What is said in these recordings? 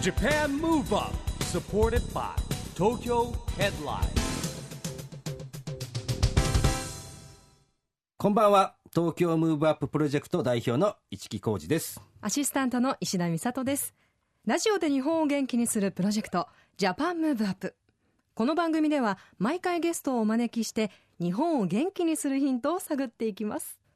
Japan Move Up supported by Tokyo Headline. こんばんは。東京ムーブアッププロジェクト代表の市木浩司です。アシスタントの石田美里です。ラジオで日本を元気にするプロジェクトジャパンムーブアップこの番組では毎回ゲストをお招きして日本を元気にするヒントを探っていきます。え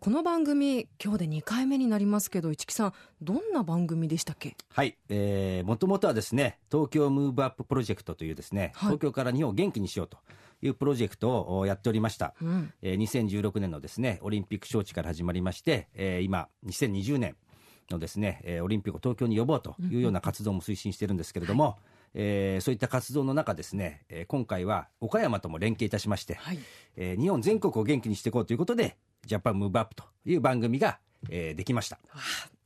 この番組今日で2回目になりますけど市木さんどんな番組でしたっけ？はい、えー、もともとはですね東京ムーブアッププロジェクトというですね、はい。東京から日本を元気にしようというプロジェクトをおやっておりました、うん。えー2016年のですねオリンピック招致から始まりまして、えー今2020年のですね、えーオリンピックを東京に呼ぼうというような活動も推進してるんですけれども、えーそういった活動の中ですね、えー今回は岡山とも連携いたしまして、はい。えー日本全国を元気にしていこうということでジャパンムーブアップという番組が、えーできました。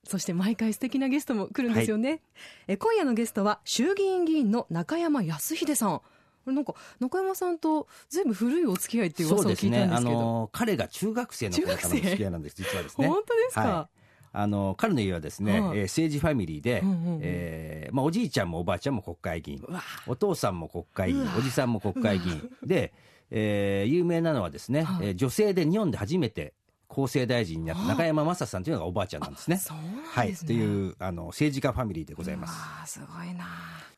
そして毎回素敵なゲストも来るんですよね、え今夜のゲストは衆議院議員の中山康秀さん。これなんか中山さんとずいぶん古いお付き合いっていう噂を聞いたんですけど。の彼が中学生の頃からの付き合いなんです実はですね。本当ですか、はい。あの彼の家はですね、はい。えー政治ファミリーで、うえーまあ、おじいちゃんもおばあちゃんも国会議員。お父さんも国会議員。おじさんも国会議員。で、えー有名なのはですね、はい。えー女性で日本で初めて厚生大臣になった中山雅さんというのがおばあちゃんなんですね。そうなんはい、というあの政治家ファミリーでございます。ああすごいな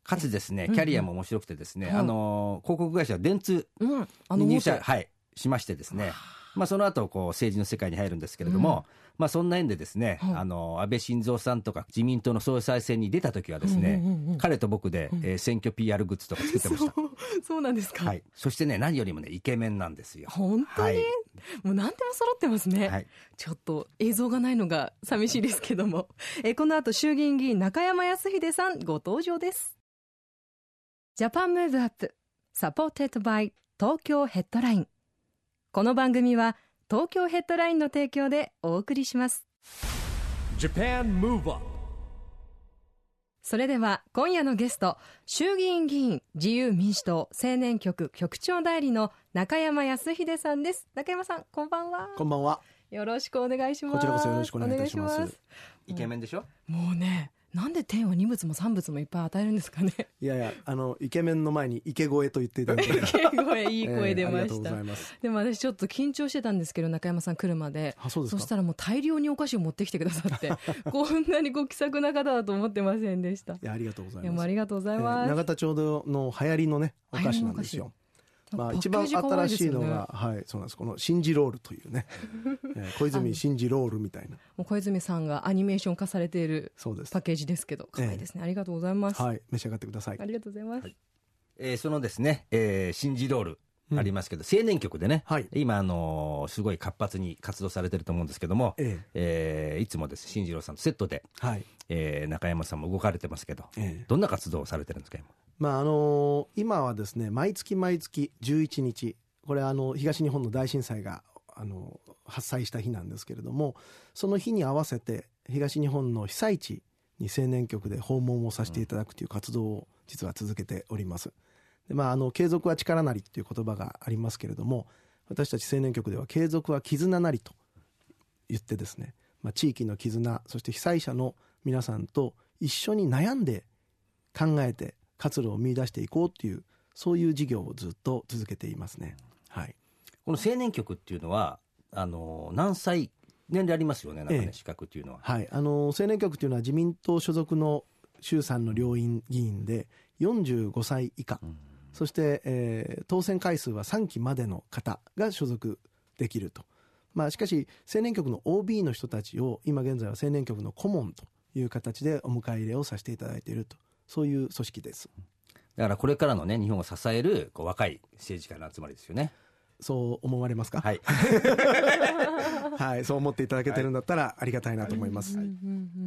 かつですね、うんキャリアも面白くてですね、はいあの広告会社電通に入元。社、はい、しましてですね、まあ、その後こう政治の世界に入るんですけれども、まあ、そんな縁でですね、はい。あの安倍晋三さんとか自民党の総裁選に出た時はですね、うんうんうんうん。彼と僕で、えー選挙 PR グッズとか作ってました。そうそうなんですか、はい、そしてね何よりもねイケメンなんですよ。本当に、はい。もう何でも揃ってますね、はい。ちょっと映像がないのが寂しいですけども。えこの後衆議院議員中山康秀さんご登場です。 Japan Move Up。Supported by 東京ヘッドライン。この番組は東京ヘッドラインの提供でお送りします。Japan Move Up それでは今夜のゲスト衆議院議員自由民主党青年局局長代理の中山康秀さんです。中山さんこんばんは。こんばんは。よろしくお願いします。こちらこそよろしくお願いいたします。イケメンでしょ？もうねなんで天は二物も三物もいっぱい与えるんですかねいやいや、あの、イケメンの前に池越えと言っていただいて。声 いい声出ました、ざいます。でも私ちょっと緊張してたんですけど中山さん来るまであ、そうですか。したらもう大量にお菓子を持ってきてくださって こんなにご気さくな方だと思ってませんでしたいいや、ありがとうございます。うありがとうございえーます、永田町の流行りのね、お菓子なんですよ。まあ、一番新しいのが、はい、そうなんです。このシンジロールというね。えー小泉シンジロールみたいな。もう小泉さんがアニメーション化されているそうですパッ。ケージですけど可愛いですね、ありがとうございます、はい、召し上がってくださいあ。りがとうございます、えーそのですね、えー、シンジロールありますけど、青年局でね、はい今、あのーすごい活発に活動されてると思うんですけども、ええーいつもです新次郎さんとセットで、えはい。えー中山さんも動かれてますけど、ええどんな活動をされてるんですか、今？まああの今はですね毎月毎月11日これあの東日本の大震災があの発災した日なんですけれどもその日に合わせて東日本の被災地に青年局で訪問をさせていただくという活動を実は続けております。でまあ、あの継続は力なりっていう言葉がありますけれども私たち青年局では継続は絆なりと言ってですね、まあ、地域の絆そして被災者の皆さんと一緒に悩んで考えて活路を見出していこうっていうそういう事業をずっと続けていますね。はい。この青年局っていうのは、あのー何歳、年齢ありますよね、なんかね、ええ資格っていうのは。はい。あの青年局というのは自民党所属の衆参の両院議員で45歳以下、そして、えー当選回数は3期までの方が所属できると。まあしかし青年局の OB の人たちを今現在は青年局の顧問という形でお迎え入れをさせていただいていると。そういう組織です。だからこれからのね、日本を支えるこう若い政治家の集まりですよね。そう思われますか？はい。はい、そう思っていただけてるんだったらありがたいなと思います。うんうんう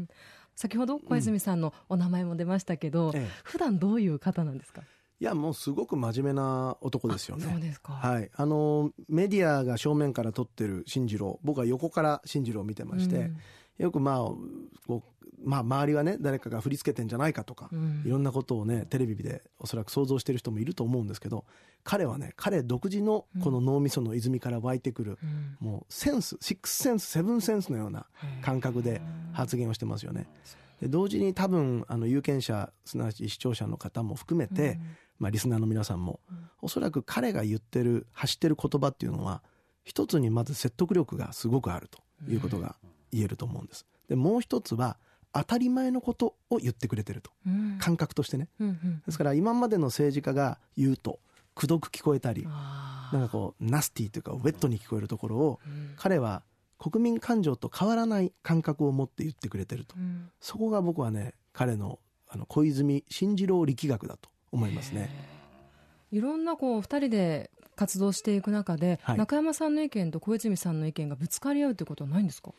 ん先ほど小泉さんのお名前も出ましたけど、ええ普段どういう方なんですか？いや、もうすごく真面目な男ですよね。そうですか、はい。あの、メディアが正面から撮ってる進次郎、僕は横から進次郎を見てまして、うんよくまあ、こう、まあ、周りはね、誰かが振り付けてんじゃないかとか、うん。いろんなことをね、テレビでおそらく想像してる人もいると思うんですけど、彼はね、彼独自のこの脳みその泉から湧いてくる、うん。もうセンス、シックスセンス、セブンセンスのような感覚で発言をしてますよね。で同時に多分あの有権者すなわち視聴者の方も含めて、まあ、リスナーの皆さんも、おそらく彼が言ってる発してる言葉っていうのは一つにまず説得力がすごくあるということが言えると思うんです。でもう一つは当たり前のことを言ってくれてると、うん。感覚としてね。うんうんですから今までの政治家が言うとくどく聞こえたりなんかこうナスティというかウェットに聞こえるところをうん。彼は国民感情と変わらない感覚を持って言ってくれてると。うん。そこが僕はね彼のあの小泉進次郎力学だと思いますね。いろんなこう二人で活動していく中で、はい。中山さんの意見と小泉さんの意見がぶつかり合うってことはないんですか？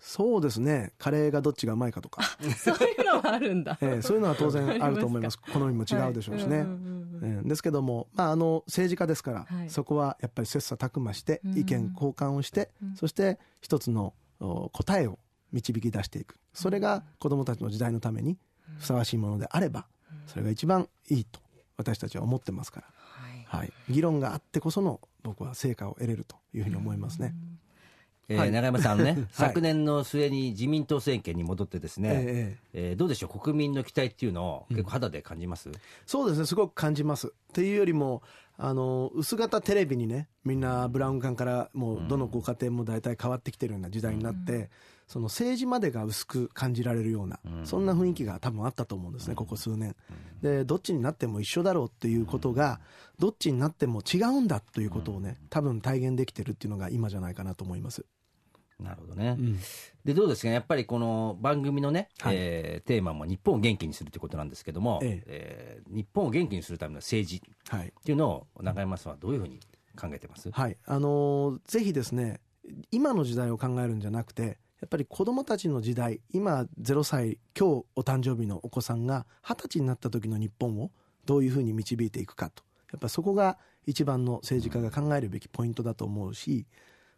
そうですね。カレーがどっちがうまいかとか、そういうのはあるんだ。ええそういうのは当然あると思います。好みも違うでしょうしね。はい。うんうんうんええですけども、まあ、あの政治家ですから、はい。そこはやっぱり切磋琢磨してうん意見交換をして、うん。そして一つのお答えを導き出していく。それが子どもたちの時代のためにふさわしいものであればそれが一番いいと私たちは思ってますから、はい。はい、議論があってこその僕は成果を得れるというふうに思いますね。えーはい。永山さんね、昨年の末に自民党政権に戻ってですね、えええーどうでしょう、国民の期待っていうのを結構肌で感じます、そうですねすごく感じます。っていうよりもあの薄型テレビにねみんなブラウン管からもうどのご家庭も大体変わってきてるような時代になって、その政治までが薄く感じられるような、そんな雰囲気が多分あったと思うんですねここ数年、でどっちになっても一緒だろうっていうことがどっちになっても違うんだということをね多分体現できてるっていうのが今じゃないかなと思います、なるほどね、うん。でどうですかね、やっぱりこの番組のね、はい。えーテーマも日本を元気にするということなんですけども、ええ。ー日本を元気にするための政治はい。っていうのを中山さんはどういうふうに考えてます、はい、あのーぜひですね今の時代を考えるんじゃなくてやっぱり子どもたちの時代今0歳今日お誕生日のお子さんが二十歳になった時の日本をどういうふうに導いていくかと。やっぱそこが一番の政治家が考えるべきポイントだと思うし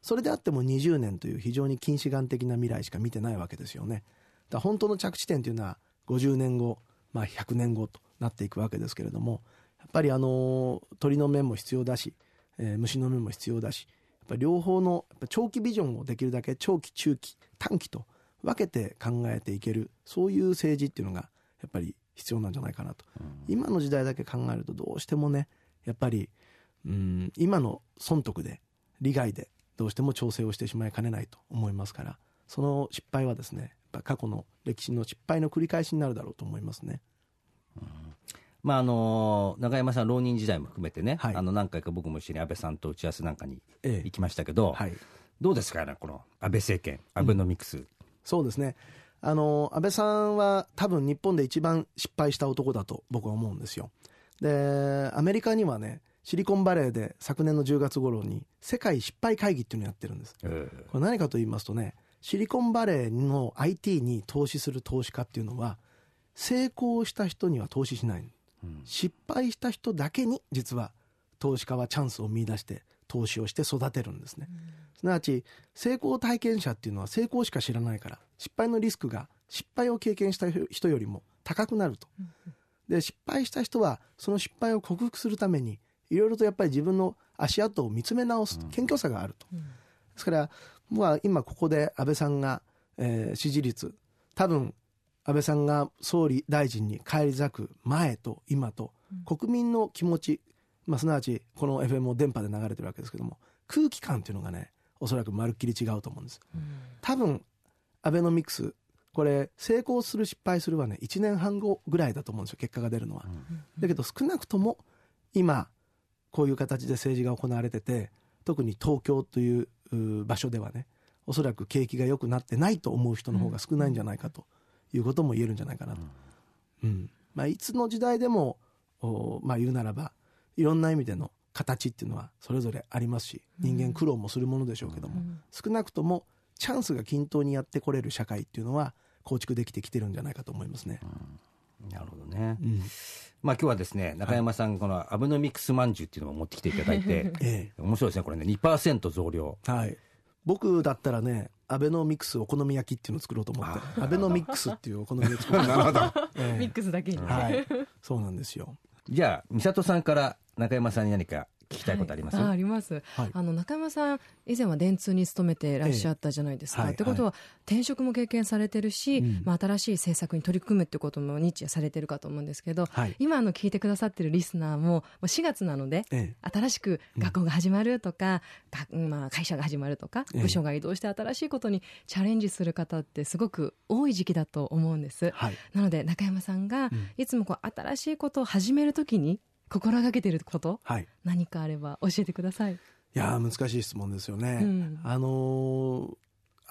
それであっても20年という非常に近視眼的な未来しか見てないわけですよね。だ本当の着地点というのは50年後、まあ、100年後となっていくわけですけれどもやっぱりあの鳥の目も必要だし、えー虫の目も必要だしやっぱり両方のやっぱ長期ビジョンをできるだけ長期中期短期と分けて考えていけるそういう政治っていうのがやっぱり必要なんじゃないかなと、今の時代だけ考えるとどうしてもねやっぱりうん今の損得で利害でどうしても調整をしてしまいかねないと思いますからその失敗はですね過去の歴史の失敗の繰り返しになるだろうと思いますね。まああの永山さん、浪人時代も含めてね、はいあの何回か僕も一緒に安倍さんと打ち合わせなんかにええ行きましたけど、はいどうですかね、この安倍政権、アベノミクス、そうですね。あの、安倍さんは多分日本で一番失敗した男だと僕は思うんですよ。で、アメリカにはね、シリコンバレーで昨年の10月頃に世界失敗会議っていうのをやってるんです。えこれ何かと言いますとね、シリコンバレーの IT に投資する投資家っていうのは、成功した人には投資しない。失敗した人だけに実は投資家はチャンスを見出して投資をして育てるんですね。すなわち成功体験者っていうのは成功しか知らないから失敗のリスクが失敗を経験した人よりも高くなると。で失敗した人はその失敗を克服するためにいろいろとやっぱり自分の足跡を見つめ直す謙虚さがあると。ですから僕は今ここで安倍さんが、えー支持率多分安倍さんが総理大臣に返り咲く前と今と国民の気持ち、まあ、すなわちこの FM を電波で流れてるわけですけども空気感っていうのがねおそらくまるっきり違うと思うんです。多分アベノミクスこれ成功する失敗するはね1年半後ぐらいだと思うんですよ結果が出るのは、だけど少なくとも今こういう形で政治が行われてて特に東京という場所ではねおそらく景気が良くなってないと思う人の方が少ないんじゃないかということも言えるんじゃないかなと、うん。まあ、いつの時代でもおまあ言うならばいろんな意味での形っていうのはそれぞれありますし人間苦労もするものでしょうけども、少なくともチャンスが均等にやってこれる社会っていうのは構築できてきてるんじゃないかと思いますね。なるほどね、うんまあ今日はですね中山さん、このアベノミクスまんじゅうっていうのを持ってきていただいて、え面白いですね、これね、2%増量、えはい、僕だったらねアベノミクスお好み焼きっていうのを作ろうと思って。アベノミックスっていうお好み焼き作ろうと思って。えミックスだけに、えはい。そうなんですよ。じゃあ、美里さんから中山さんに何か聞きたいことあります、ああります、はい。あの中山さん以前は電通に勤めてらっしゃったじゃないですか、ええはいってことは、転職も経験されてるし、うん。まあ、新しい政策に取り組むってことも日夜されてるかと思うんですけど、はい。今あの聞いてくださってるリスナーももう4月なのでええ。新しく学校が始まるとか、がまあ、会社が始まるとかええ。部署が移動して新しいことにチャレンジする方ってすごく多い時期だと思うんです。はい。なので中山さんがうん。いつもこう新しいことを始めるときに心がけてること？はい。何かあれば教えてください。いやー難しい質問ですよね、うん。あのー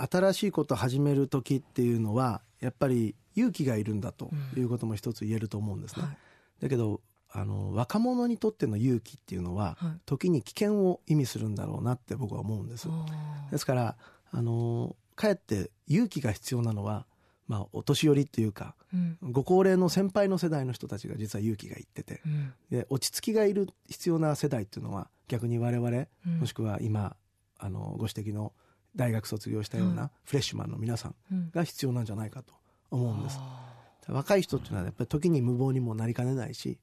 新しいことを始める時っていうのはやっぱり勇気がいるんだということも一つ言えると思うんですね、はい。だけどあの若者にとっての勇気っていうのは、はい。時に危険を意味するんだろうなって僕は思うんです。ですからあのかえって勇気が必要なのは、まあ、お年寄りっていうかうん。ご高齢の先輩の世代の人たちが実は勇気がいっててうん。で落ち着きがいる必要な世代っていうのは逆に我々、うん。もしくは今あのご指摘の大学卒業したようはなフレッシュマンの皆さんうん。が必要なんじゃないかと思うんです。あ若い人っていうのはやっぱり時に無謀にもなりかねないし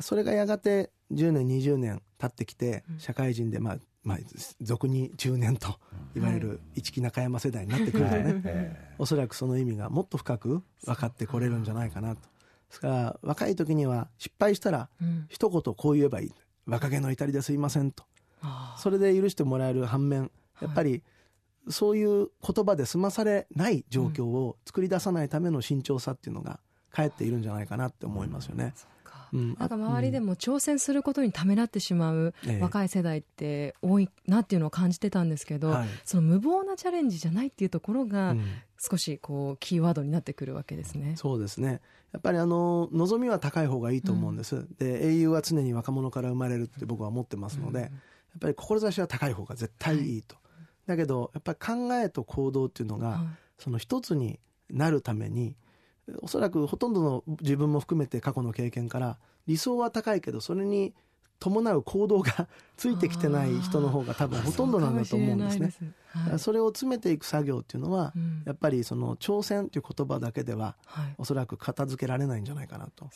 それがやがて10年20年経ってきてうん。社会人でまあまあ俗に中年といわゆる一木中山世代になってくるとね、えおそらくその意味がもっと深く分かってこれるんじゃないかなと。ですから若い時には失敗したらうん。一言こう言えばいい。若気の至りですいませんと。それで許してもらえる反面やっぱりそういう言葉で済まされない状況を作り出さないための慎重さっていうのがかえっているんじゃないかなって思いますよね。うんなんか周りでも挑戦することにためらってしまうええ。若い世代って多いなっていうのを感じてたんですけど、はい。その無謀なチャレンジじゃないっていうところがうん。少しこうキーワードになってくるわけですね。そうですね。やっぱりあの望みは高い方がいいと思うんです、で英雄は常に若者から生まれるって僕は思ってますので、やっぱり志は高い方が絶対いいと、だけどやっぱり考えと行動っていうのが、はい。その一つになるためにおそらくほとんどの自分も含めて過去の経験から理想は高いけどそれに伴う行動が ついてきてない人の方が多分ほとんどなんだと思うんですね。そはい。それを詰めていく作業っていうのは、うん。やっぱりその挑戦という言葉だけでははい。おそらく片付けられないんじゃないかなと。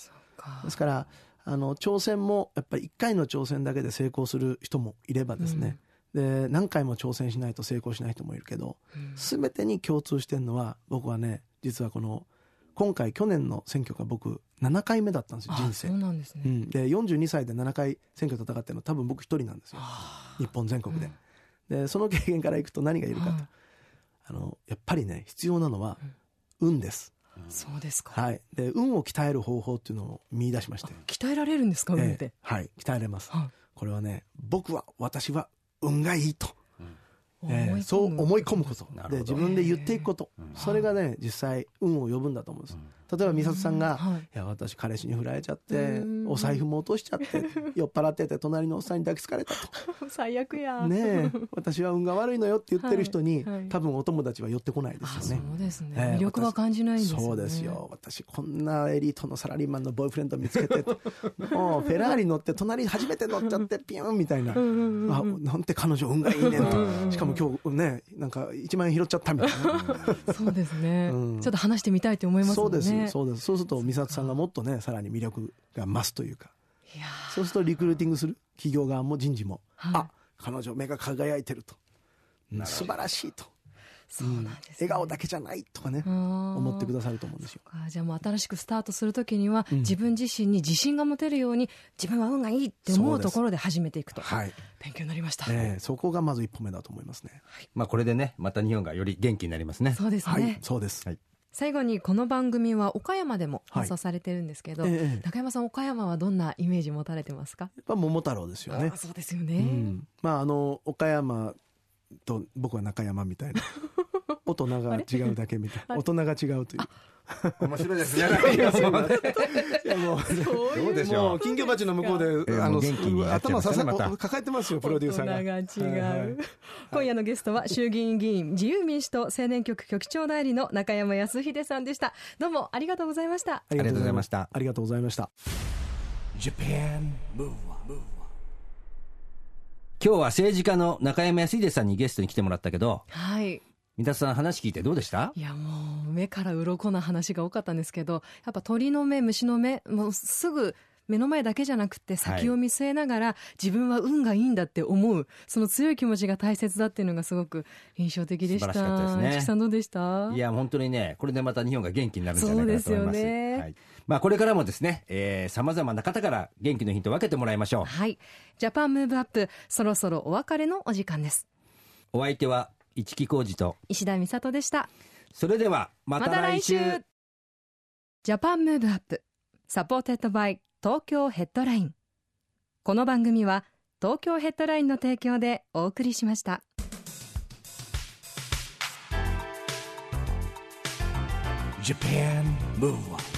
ですからあの挑戦もやっぱり1回の挑戦だけで成功する人もいればですね、で何回も挑戦しないと成功しない人もいるけど、うん。全てに共通してるのは僕はね実はこの今回去年の選挙が僕7回目だったんですよあ人生。そうなんですね。うん、で42歳で7回選挙戦ってるのは多分僕一人なんですよ。日本全国で,、でその経験からいくと何がいるかと、はいあのやっぱりね必要なのは運です、そうですか。はい、で運を鍛える方法っていうのを見出しまして、鍛えられるんですか、運っええて。はい。鍛えれます、はい。これはね僕は私は運がいいとえーそう思い込むこと。で自分で言っていくこと、それがね実際運を呼ぶんだと思うんです、例えば美里さんが、はい。い、や私彼氏に振られちゃってうん。お財布も落としちゃって 酔っ払ってて隣のおっさんに抱きつかれた 最悪や。とねえ。私は運が悪いのよって言ってる人に、はいはい。多分お友達は寄ってこないであすよね。そうですね、ええ魅力は感じないんですよね。そうですよ。私こんなエリートのサラリーマンのボーイフレンド見つけて もうフェラーリ乗って隣初めて乗っちゃってピュンみたいな、あなんて彼女運がいいねんと。しかも今日ねなんか1万円拾っちゃったみたいな。そうですね、うん。ちょっと話してみたいと思いますもそうんですね。そうです。そうすると美里さんがもっとねさらに魅力が増すというか。いやそうするとリクルーティングする企業側も人事も、はい。あ彼女目が輝いてると、うん素晴らしいと、そうなんです、ね。笑顔だけじゃないとかね思思ってくださると思うんですよ。あじゃあもう新しくスタートするときには、うん。自分自身に自信が持てるように自分は運がいいって思そうところで始めていくと。はい、勉強になりました、ええそこがまず一歩目だと思いますね。まあこれでねまた日本がより元気になりますね。そうですね、はいそうです、はい最後にこの番組は岡山でも放送されてるんですけど、はいええ。中山さん岡山はどんなイメージ持たれてますか？やっぱ桃太郎ですよね。あそうですようね、ん、まああの岡山と僕は中山みたいな 大人が違うだけみたいな。大人が違うという。面白いですね。いやもう。どうでしょう？もう金魚鉢の向こうで、ええあの頭ささ、抱えてますよプロデューサーが。大人が違う、はいはい。今夜のゲストは衆議院議員自由民主党青年局局長代理の中山康秀さんでした。どうもありがとうございました。ありがとうございました。ありがとうございました。Japan Move Up 今日は政治家の中山康秀さんにゲストに来てもらったけどはい三田さん話聞いてどうでした？いやもう目から鱗な話が多かったんですけどやっぱ鳥の目虫の目もうすぐ目の前だけじゃなくて先を見据えながら、自分は運がいいんだって思うその強い気持ちが大切だっていうのがすごく印象的でした。素晴らしかったですね。市木さんどうでした？いや、本当にね、これでまた日本が元気になるんじゃないかなと思います。そうですよね。はい。まあ、これからもですね、えー、様々な方から元気のヒントを分けてもらいましょう。はい。 Japan Move Up そろそろお別れのお時間です。お相手は、一木広治と、石田美里でした。それでは、また来週。 Japan Move Up。Supported by 東京ヘッドライン。この番組は東京ヘッドラインの提供でお送りしました。Japan Move Up